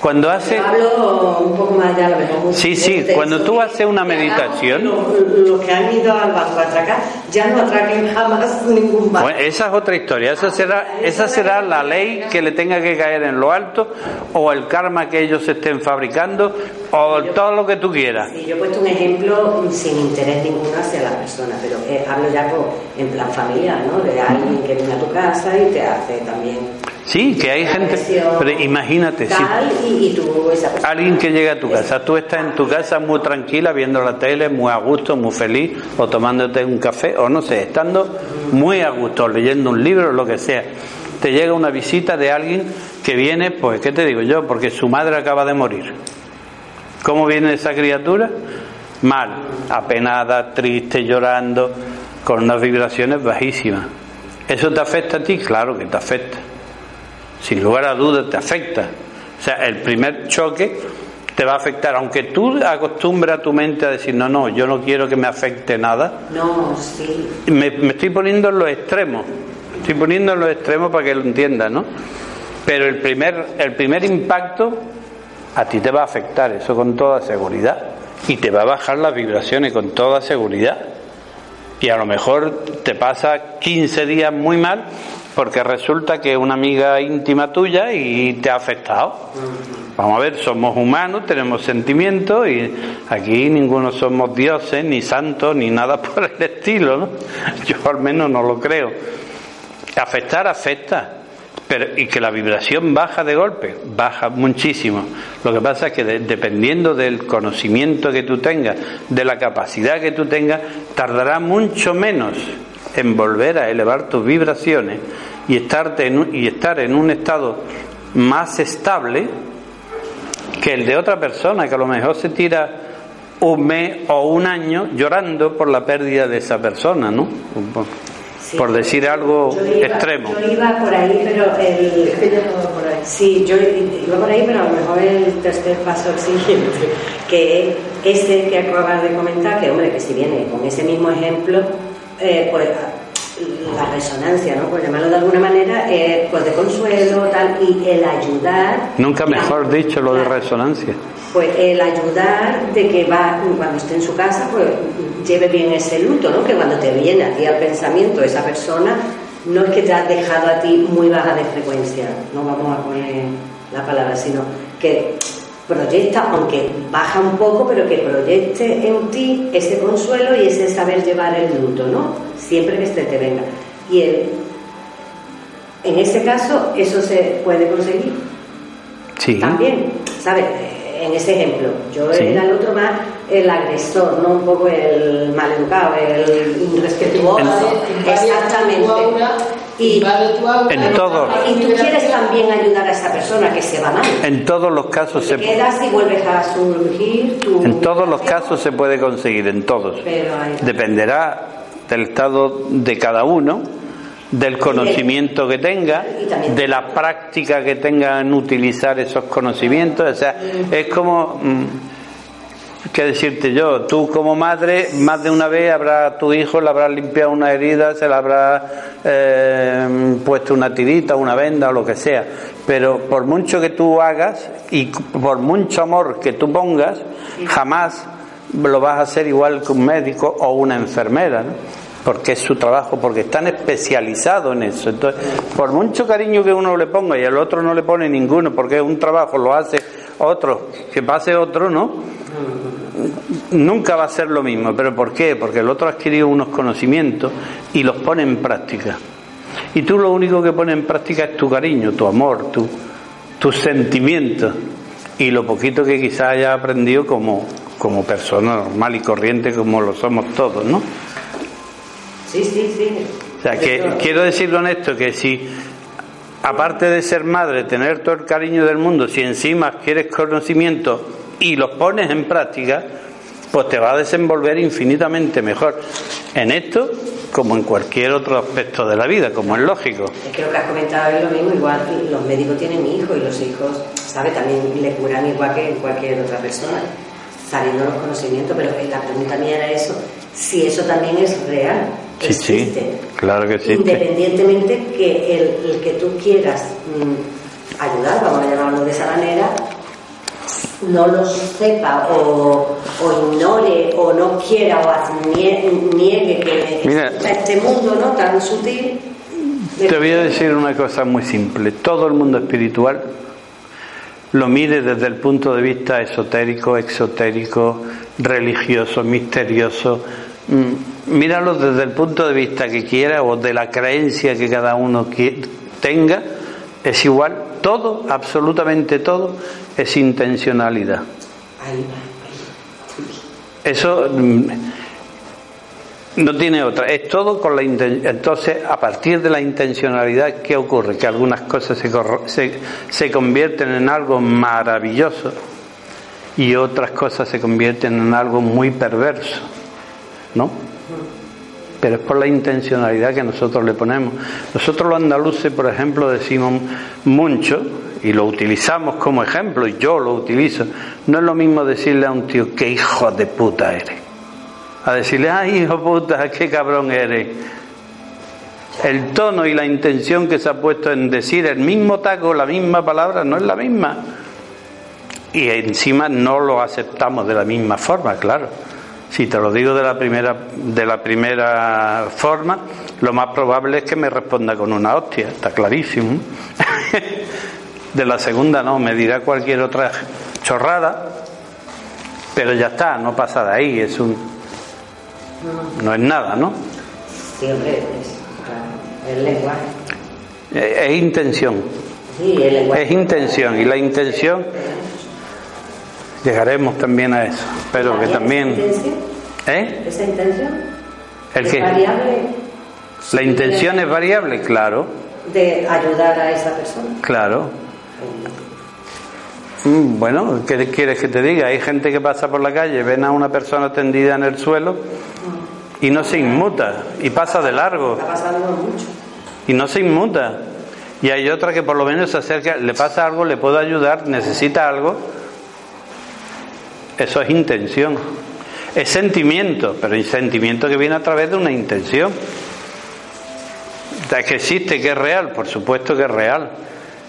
Cuando hace. Hablo un poco más ya, lo Sí, sí, cuando tú haces una meditación. Los, que han ido al banco a atracar ya no atraquen jamás (laughs) ningún banco. Bueno, esa es otra historia. Esa será, esa será la ley que le tenga que caer en lo alto, o el karma que ellos estén fabricando, o todo lo que tú quieras. Sí, yo he puesto un ejemplo sin interés ninguno hacia la persona, pero eh, hablo ya en plan familiar, ¿no? De alguien que viene a tu casa y te hace también Sí, que hay gente. Pero imagínate, si alguien que llega a tu casa, tú estás en tu casa muy tranquila viendo la tele, muy a gusto, muy feliz, o tomándote un café, o no sé, estando muy a gusto, leyendo un libro, lo que sea. Te llega una visita de alguien que viene, pues, ¿qué te digo yo? Porque su madre acaba de morir. ¿Cómo viene esa criatura? Mal, apenada, triste, llorando, con unas vibraciones bajísimas. ¿Eso te afecta a ti? Claro que te afecta sin lugar a dudas te afecta. O sea, el primer choque te va a afectar, aunque tú acostumbras a tu mente a decir, no, no, yo no quiero que me afecte nada. No, sí. Me, estoy poniendo en los extremos, estoy poniendo en los extremos para que lo entiendas, ¿no? Pero el primer, el primer impacto a ti te va a afectar, eso con toda seguridad, y te va a bajar las vibraciones con toda seguridad. Y a lo mejor te pasa 15 días muy mal porque resulta que es una amiga íntima tuya y te ha afectado. Vamos a ver, somos humanos, tenemos sentimientos y aquí ninguno somos dioses, ni santos, ni nada (laughs) por el estilo. Yo al menos no lo creo. Afectar afecta, pero, y que la vibración baja de golpe, baja muchísimo. Lo que pasa es que dependiendo del conocimiento que tú tengas, de la capacidad que tú tengas, tardará mucho menos en volver a elevar tus vibraciones y, estarte en y estar en un estado más estable que el de otra persona que a lo mejor se tira un mes o un año llorando por la pérdida de esa persona, ¿no? por decir algo extremo. Yo iba por ahí, pero el, por ahí. Sí, yo iba por ahí, pero a lo mejor el tercer paso siguiente, que es ese que acabas de comentar, que hombre, que si viene con ese mismo ejemplo, eh, pues la resonancia, ¿no? por llamarlo de alguna manera, eh, pues de consuelo, tal, y el ayudar. Nunca mejor dicho lo de resonancia. Pues el ayudar de que va, cuando esté en su casa, pues lleve bien ese luto, ¿no? Que cuando te viene a ti al pensamiento esa persona, no es que te has dejado a ti muy baja de frecuencia, no vamos a poner la palabra, sino que proyecta, aunque baja un poco, pero que proyecte en ti ese consuelo y ese saber llevar el luto, ¿no? Siempre que este te venga. Y en ese caso, eso se puede conseguir. Sí. También, ¿sabes? En ese ejemplo, yo era el otro más el agresor, no un poco el maleducado, el irrespetuoso. Exactamente. Y, en todo. y tú quieres también ayudar a esa persona que se va mal. En todos los casos se quedas y vuelves a surgir tu... En todos los casos se puede conseguir, en todos. Dependerá del estado de cada uno, del conocimiento que tenga, de la práctica que tenga en utilizar esos conocimientos. O sea, es como mm, ¿Qué decirte yo? Tú como madre, más de una vez habrá tu hijo le habrá limpiado una herida, se le habrá eh, puesto una tirita, una venda o lo que sea. Pero por mucho que tú hagas y por mucho amor que tú pongas, jamás lo vas a hacer igual que un médico o una enfermera, ¿no? porque es su trabajo, porque están especializados en eso. Entonces, por mucho cariño que uno le ponga y el otro no le pone ninguno, porque es un trabajo, lo hace otro, que pase otro, ¿no? nunca va a ser lo mismo. ¿Pero por qué? Porque el otro ha adquirido unos conocimientos y los pone en práctica. Y tú lo único que pones en práctica es tu cariño, tu amor, tu, tus sentimientos y lo poquito que quizás haya aprendido como, como persona normal y corriente como lo somos todos, ¿no? Sí, sí, sí. O sea, que quiero decir con esto que si, aparte de ser madre, tener todo el cariño del mundo, si encima quieres conocimiento y los pones en práctica, pues te va a desenvolver infinitamente mejor en esto como en cualquier otro aspecto de la vida, como es lógico. Es que lo que has comentado es lo mismo, igual los médicos tienen hijos y los hijos, ¿sabe? También le curan igual que cualquier otra persona, sabiendo los conocimientos, pero la pregunta mía era eso, si eso también es real. Sí, existe. sí, claro que sí. Independientemente que el, que tú quieras mm, ayudar, vamos a llamarlo de esa manera, no los sepa o, ignore o no quiera o niegue que Mira, este mundo no tan sutil. Te voy a decir una cosa muy simple. Todo el mundo espiritual lo mire desde el punto de vista esotérico, exotérico, religioso, misterioso. Mm, míralo desde el punto de vista que quiera o de la creencia que cada uno tenga. Es igual, todo, absolutamente todo, es intencionalidad. Eso mm, no tiene otra, es todo con la intención. Entonces, a partir de la intencionalidad, ¿qué ocurre? Que algunas cosas se, se, se convierten en algo maravilloso y otras cosas se convierten en algo muy perverso, ¿no? Pero es por la intencionalidad que nosotros le ponemos. Nosotros los andaluces, por ejemplo, decimos mucho, y lo utilizamos como ejemplo, y yo lo utilizo, no es lo mismo decirle a un tío, qué hijo de puta eres, a decirle, ay hijo puta, qué cabrón eres. El tono y la intención que se ha puesto en decir el mismo taco, la misma palabra, no es la misma. Y encima no lo aceptamos de la misma forma, claro. Si te lo digo de la primera, de la primera forma, lo más probable es que me responda con una hostia, está clarísimo. (laughs) De la segunda no, me dirá cualquier otra chorrada, pero ya está, no pasa de ahí, es un. No es nada, ¿no? Sí, hombre, es, lenguaje. Es, intención. Sí, el lenguaje. Es intención, y la intención. Llegaremos también a eso, pero que también. ¿Eh? ¿Esa intención? ¿El qué? variable? La intención es variable, claro. De ayudar a esa persona. Claro. Mm, bueno, ¿qué quieres que te diga? Hay gente que pasa por la calle, ven a una persona tendida en el suelo y no se inmuta y pasa de largo. Y no se inmuta. Y hay otra que por lo menos se acerca, le pasa algo, le puedo ayudar, necesita algo. Eso es intención. Es sentimiento, pero hay sentimiento que viene a través de una intención. que existe, que es real, por supuesto que es real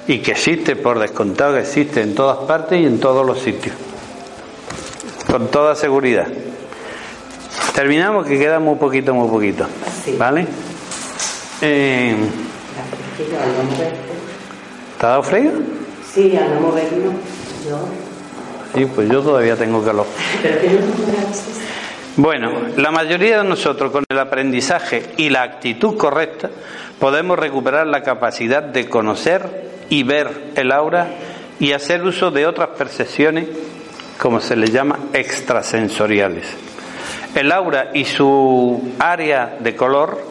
y que existe, por descontado que existe en todas partes y en todos los sitios. Con toda seguridad. Terminamos que queda muy poquito, muy poquito. ¿Vale? Eh, ¿Te ha dado frío? Sí, al no moverlo. Yo. Sí, pues yo todavía tengo calor. Bueno, la mayoría de nosotros con el aprendizaje y la actitud correcta podemos recuperar la capacidad de conocer y ver el aura y hacer uso de otras percepciones como se les llama, extrasensoriales. El aura y su área de color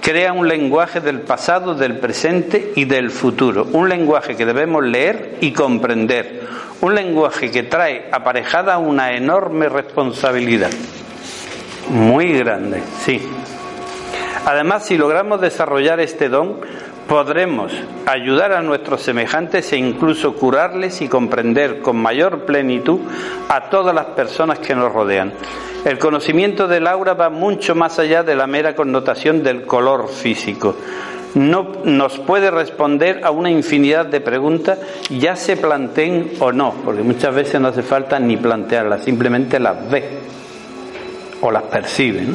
crea un lenguaje del pasado, del presente y del futuro, un lenguaje que debemos leer y comprender, un lenguaje que trae aparejada una enorme responsabilidad, muy grande, sí. Además, si logramos desarrollar este don, podremos ayudar a nuestros semejantes e incluso curarles y comprender con mayor plenitud a todas las personas que nos rodean. El conocimiento del aura va mucho más allá de la mera connotación del color físico. No nos puede responder a una infinidad de preguntas, ya se planteen o no, porque muchas veces no hace falta ni plantearlas, simplemente las ve o las percibe.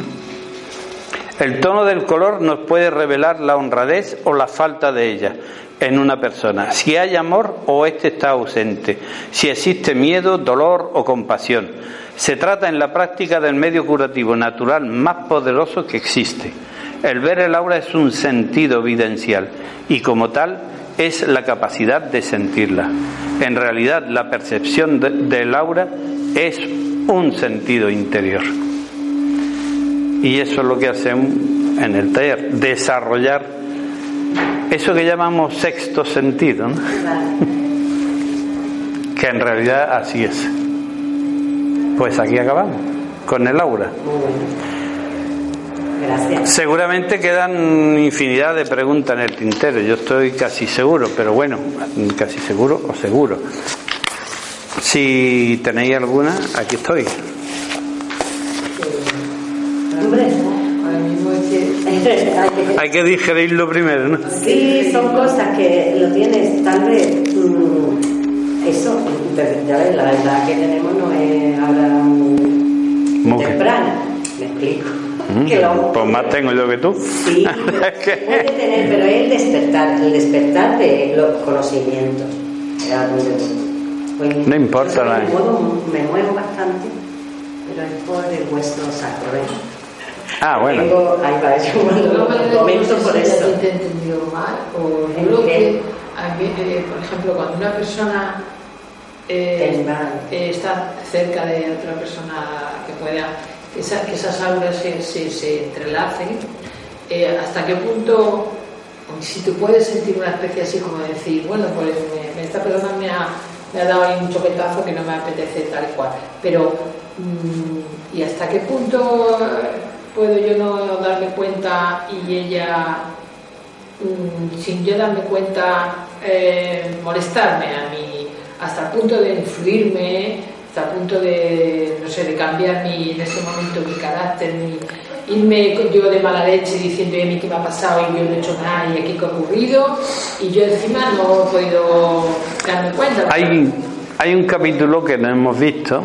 El tono del color nos puede revelar la honradez o la falta de ella en una persona, si hay amor o éste está ausente, si existe miedo, dolor o compasión. Se trata en la práctica del medio curativo natural más poderoso que existe. El ver el aura es un sentido evidencial y como tal es la capacidad de sentirla. En realidad la percepción del aura es un sentido interior. Y eso es lo que hacemos en el taller, desarrollar eso que llamamos sexto sentido, (laughs) que en realidad así es. Pues aquí acabamos, con el aura. Gracias. Seguramente quedan infinidad de preguntas en el tintero, yo estoy casi seguro, pero bueno, casi seguro o seguro. Si tenéis alguna, aquí estoy. (laughs) Que hay que- digerirlo primero, ¿no? Sí, son cosas que lo tienes, tal vez. mm, eso, ya ves, la verdad que tenemos no es ahora muy Muy temprana. Me explico. Mm, Que lo- Pues más tengo yo que tú. Sí, (laughs) Es que- puede tener, pero es el despertar, el despertar de los conocimientos. Pues, No importa la- Me muevo, me muevo bastante, pero es por el hueso sacro. ¿eh? Ah, bueno. Tengo, ahí va, lo me comento por eso. te he entendido mal, o ¿En yo creo que, eh, por ejemplo, cuando una persona eh, eh, está cerca de otra persona que pueda, que, esa- que esas auras se, se, se entrelacen, eh, hasta qué punto, si tú puedes sentir una especie así como de decir, bueno, pues esta persona me ha, me ha dado ahí un choquetazo que no me apetece tal cual, pero mm, ¿y hasta qué punto eh, puedo yo no darme cuenta y ella, mm, sin yo darme cuenta, eh, molestarme a mí, hasta el punto de influirme, hasta el punto de, no sé, de cambiar mi, en ese momento mi carácter, mi, irme yo de mala leche diciendo, "Oye, a mí qué me ha pasado y yo no he hecho nada y aquí qué ha ocurrido, y yo encima no he podido darme cuenta. Hay, hay un capítulo que no hemos visto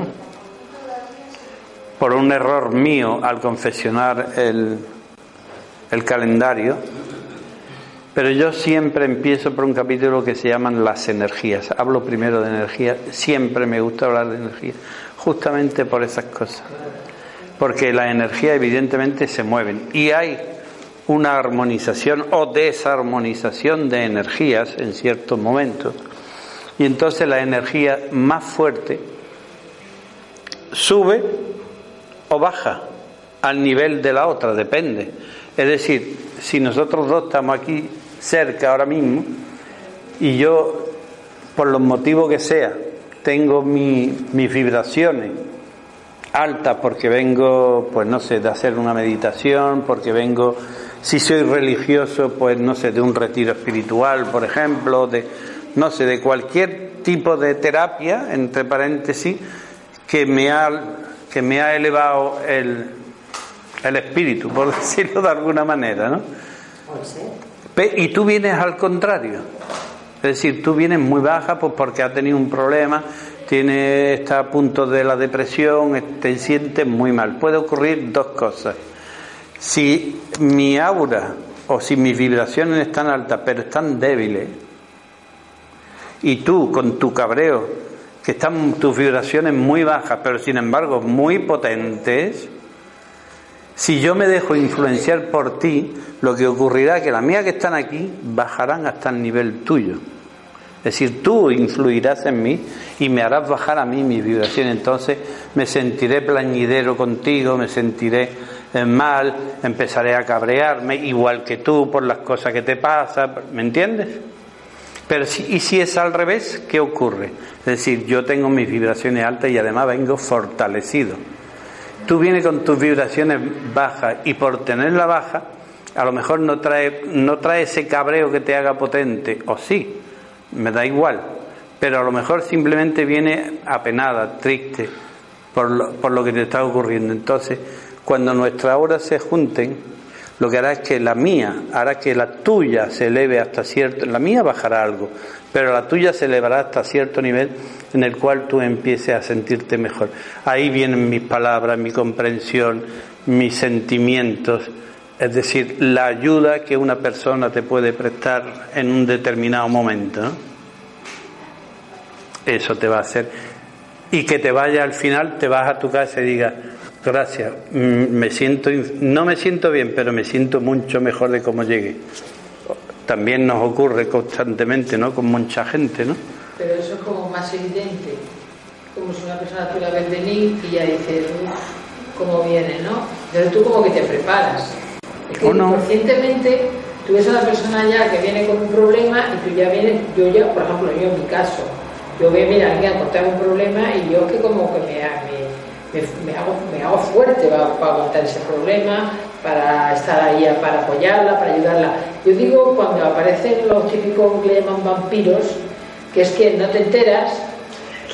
por un error mío al confeccionar el, el calendario, pero yo siempre empiezo por un capítulo que se llaman las energías. Hablo primero de energía, siempre me gusta hablar de energía, justamente por esas cosas. Porque las energías evidentemente se mueven y hay una armonización o desarmonización de energías en ciertos momentos. Y entonces la energía más fuerte sube o baja al nivel de la otra, depende. Es decir, si nosotros dos estamos aquí cerca ahora mismo y yo, por los motivos que sea, tengo mi- mis vibraciones altas porque vengo, pues no sé, de hacer una meditación, porque vengo, si soy religioso, pues no sé, de un retiro espiritual, por ejemplo, de, no sé, de cualquier tipo de terapia, entre paréntesis, que me ha, que me ha elevado el, el espíritu, por (laughs) decirlo de alguna manera, ¿no? Puede ser. Y tú vienes al contrario. Es decir, tú vienes muy baja pues porque has tenido un problema, tiene, está a punto de la depresión, te sientes muy mal. Puede ocurrir dos cosas. Si mi aura o si mis vibraciones están altas pero están débiles, y tú con tu cabreo, que están tus vibraciones muy bajas pero sin embargo muy potentes, si yo me dejo influenciar por ti, lo que ocurrirá es que las mías que están aquí bajarán hasta el nivel tuyo. Es decir, tú influirás en mí y me harás bajar a mí mi vibración. Entonces me sentiré plañidero contigo, me sentiré eh, mal, empezaré a cabrearme, igual que tú, por las cosas que te pasan. ¿Me entiendes? Pero y si es al revés, ¿qué ocurre? Es decir, yo tengo mis vibraciones altas y además vengo fortalecido. Tú vienes con tus vibraciones bajas y por tenerla baja, a lo mejor no trae, no trae ese cabreo que te haga potente, o sí, me da igual, pero a lo mejor simplemente viene apenada, triste por lo, por lo que te está ocurriendo. Entonces, cuando nuestras horas se junten, lo que hará es que la mía hará que la tuya se eleve hasta cierto, la mía bajará algo, pero la tuya se elevará hasta cierto nivel en el cual tú empieces a sentirte mejor. Ahí vienen mis palabras, mi comprensión, mis sentimientos, es decir, la ayuda que una persona te puede prestar en un determinado momento. Eso te va a hacer. Y que te vaya al final, te vas a tu casa y digas, Gracias. Mm, me siento, no me siento bien, pero me siento mucho mejor de cómo llegué. También nos ocurre constantemente, ¿no? Con mucha gente, ¿no? Pero eso es como más evidente. Como si una persona tuviera ver venir y ya dices, uff, cómo viene, ¿no? Pero tú como que te preparas. Es que ¿O no? inconscientemente tú ves a la persona ya que viene con un problema y tú ya vienes, yo ya, por ejemplo, yo en mi caso, yo veo, mira, alguien a contar un problema y yo que como que me, me me, hago, me hago fuerte para, para, aguantar ese problema, para estar ahí, para apoyarla, para ayudarla. Yo digo, cuando aparecen los típicos que le llaman vampiros, que es que no te enteras,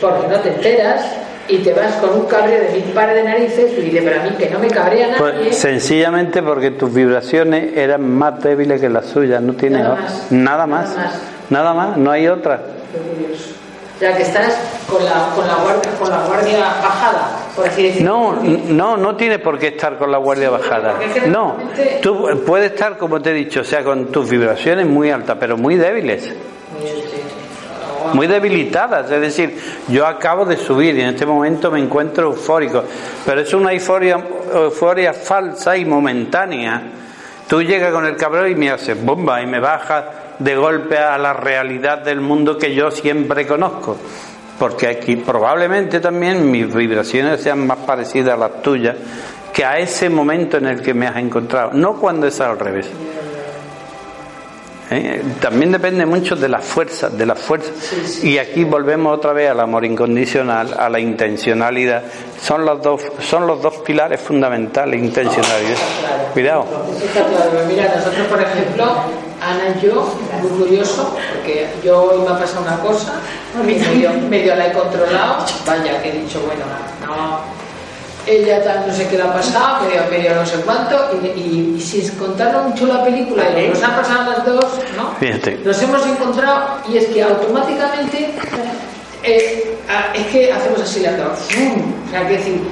porque no te enteras, y te vas con un cabreo de mil pares de narices y dices, pero a mí que no me cabrea nadie. Pues sencillamente porque tus vibraciones eran más débiles que las suyas, no tienes nada más, nada más, nada más, nada más no hay otra. Qué curioso. O sea, que estás con la, con la, guardia, con la guardia bajada, por así decirlo. No, no, no tienes por qué estar con la guardia bajada. No, tú puedes estar, como te he dicho, o sea, con tus vibraciones muy altas, pero muy débiles. Muy debilitadas, es decir, yo acabo de subir y en este momento me encuentro eufórico, pero es una euforia, euforia falsa y momentánea. Tú llegas con el cabrón y me haces bomba y me bajas de golpe a la realidad del mundo que yo siempre conozco. Porque aquí probablemente también mis vibraciones sean más parecidas a las tuyas que a ese momento en el que me has encontrado, no cuando es al revés. ¿Eh? También depende mucho de la fuerza, de la fuerza. Sí, sí, y aquí volvemos otra vez al amor incondicional, a la intencionalidad. Son los dos, son los dos pilares fundamentales, intencionalidad. Claro. Cuidado. Mira, nosotros, por ejemplo, Ana y yo, muy curioso, porque yo hoy me ha pasado una cosa, medio, medio la he controlado, vaya, que he dicho, bueno, no. Ella tal, no sé qué le ha pasado, medio, medio no sé cuánto, y, y, y sin contarnos mucho la película, y nos ha pasado a las dos, ¿no? Fíjate. Nos hemos encontrado, y es que automáticamente, eh, es que hacemos así las dos, o sea, que decir,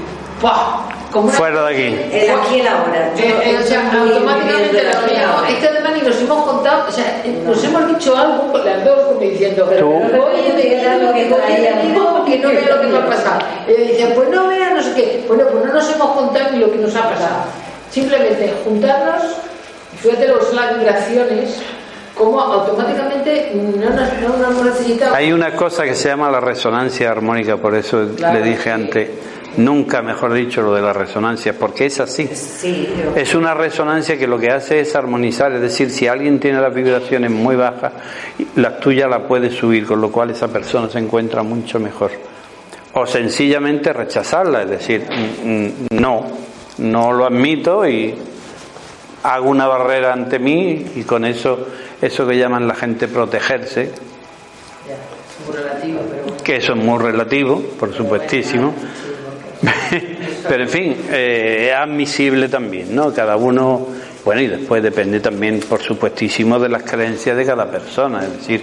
¡pah! Como Fuera de aquí. El aquí y el ahora. eh, eh, o sea, automáticamente lo mismo. Es que además ni nos hemos contado, o sea, nos hemos dicho algo las dos como diciendo, pero oye, me queda lo que te digo que no vea lo que me ha pasado. Y ella dice, pues no vea, no sé qué. Bueno, pues no nos hemos contado ni lo que nos ha pasado. Simplemente juntarnos, fíjate los, las vibraciones, como automáticamente no nos, no nos hemos necesitado. Hay una cosa que se llama la resonancia armónica, por eso Claro, le dije sí. antes, nunca mejor dicho lo de la resonancia, porque es así. Sí, yo- Es una resonancia que lo que hace es armonizar, es decir, si alguien tiene las vibraciones muy bajas, las tuyas la puede subir, con lo cual esa persona se encuentra mucho mejor. O sencillamente rechazarla, es decir, mm, mm, no, no lo admito y hago una barrera ante mí y con eso, eso que llaman la gente protegerse, Ya, muy relativo, pero bueno. que eso es muy relativo, por supuestísimo. (laughs) Pero en fin, eh, es admisible también, ¿no? Cada uno, bueno, y después depende también, por supuestísimo, de las creencias de cada persona. Es decir,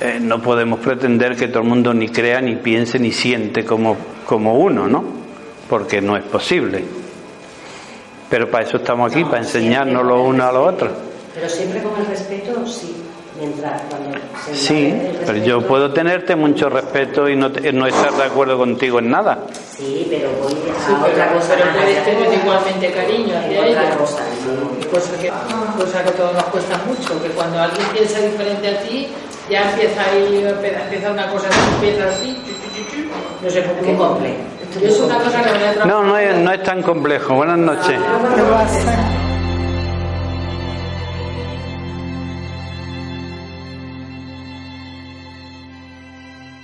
eh, no podemos pretender que todo el mundo ni crea, ni piense, ni siente como, como uno, ¿no? Porque no es posible. Pero para eso estamos aquí, para enseñarnos lo uno a lo otro. Pero siempre con el respeto, sí. Mientras cuando se Sí, pero yo puedo tenerte mucho respeto y no, te- no estar de acuerdo contigo en nada. Sí, pero voy a Sí, pero- otra cosa. pero puedes tener igualmente cariño hacia Otra ella. cosa, sí. Cosa que, cosa que a todos nos cuesta mucho, que cuando alguien piensa diferente a ti, ya empieza ahí, empieza una cosa que empieza así, no sé por qué. complejo. Es una cosa que me No, no es, no es tan complejo. Buenas noches.